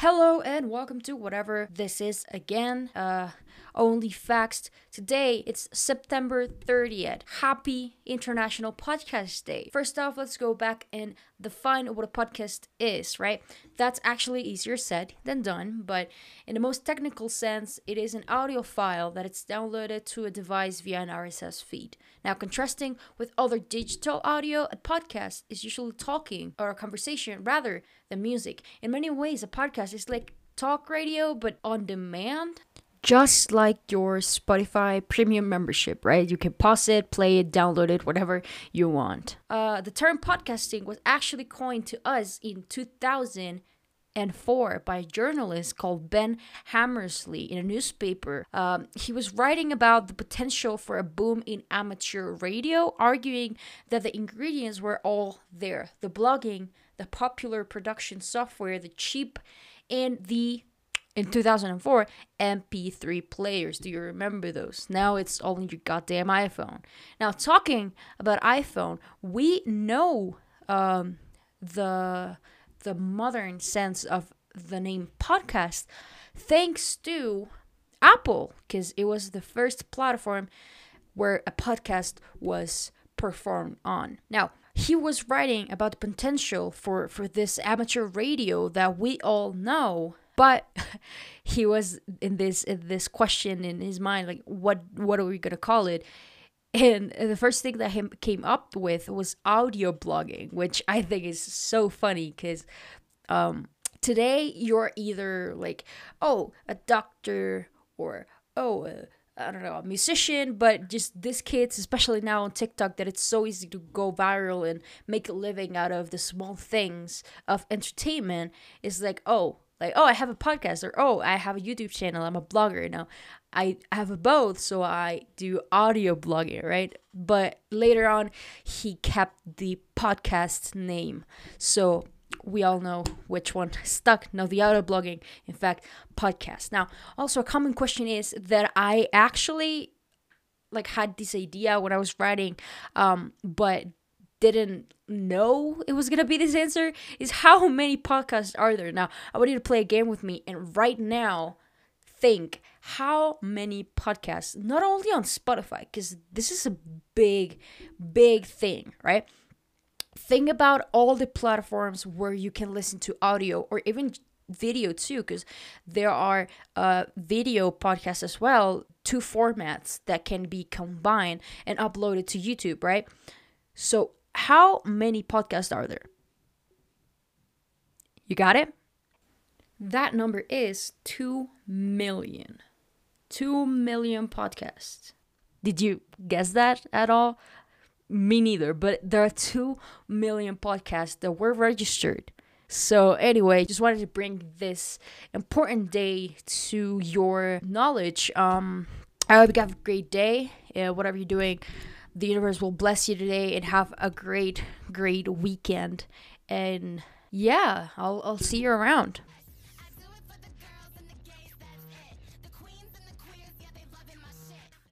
Hello and welcome to whatever this is again. Uh, only facts. Today it's September 30th. Happy International Podcast Day. First off, let's go back and define what a podcast is, right? That's actually easier said than done, but in the most technical sense, it is an audio file that it's downloaded to a device via an RSS feed. Now, contrasting with other digital audio, a podcast is usually talking or a conversation rather than music. In many ways, a podcast is like talk radio but on demand just like your Spotify premium membership, right? You can pause it, play it, download it, whatever you want. Uh, the term podcasting was actually coined to us in 2004 by a journalist called Ben Hammersley in a newspaper. Um, he was writing about the potential for a boom in amateur radio, arguing that the ingredients were all there the blogging, the popular production software, the cheap, and the in 2004 mp3 players. Do you remember those? Now it's all in your goddamn iphone. Now talking about iphone we know um, the the modern sense of the name podcast thanks to apple because it was the first platform where a podcast was performed on. Now he was writing about the potential for for this amateur radio that we all know but he was in this in this question in his mind like what what are we gonna call it? And the first thing that him came up with was audio blogging which i think is so funny because um, today you're either like oh a doctor or oh I don't know, a musician, but just this kids, especially now on TikTok, that it's so easy to go viral and make a living out of the small things of entertainment is like, oh, like oh i have a podcast or oh i have a youtube channel i'm a blogger now i have both so i do audio blogging right? But later on he kept the podcast name. So we all know which one stuck. Now the audio blogging in fact podcast. Now also a common question is that i actually like had this idea when i was writing um but didn't know it was gonna be this answer is how many podcasts are there? Now i want you to play a game with me and right now think how many podcasts not only on spotify because this is a big big thing right? Think about all the platforms where you can listen to audio or even video too because there are uh, video podcasts as well two formats that can be combined and uploaded to youtube right? So how many podcasts are there? You got it? That number is 2 million. 2 million podcasts. Did you guess that at all? Me neither, but there are 2 million podcasts that were registered. So, anyway, just wanted to bring this important day to your knowledge. Um, I hope you have a great day, uh, whatever you're doing the universe will bless you today and have a great, great weekend. And yeah, I'll, I'll see you around.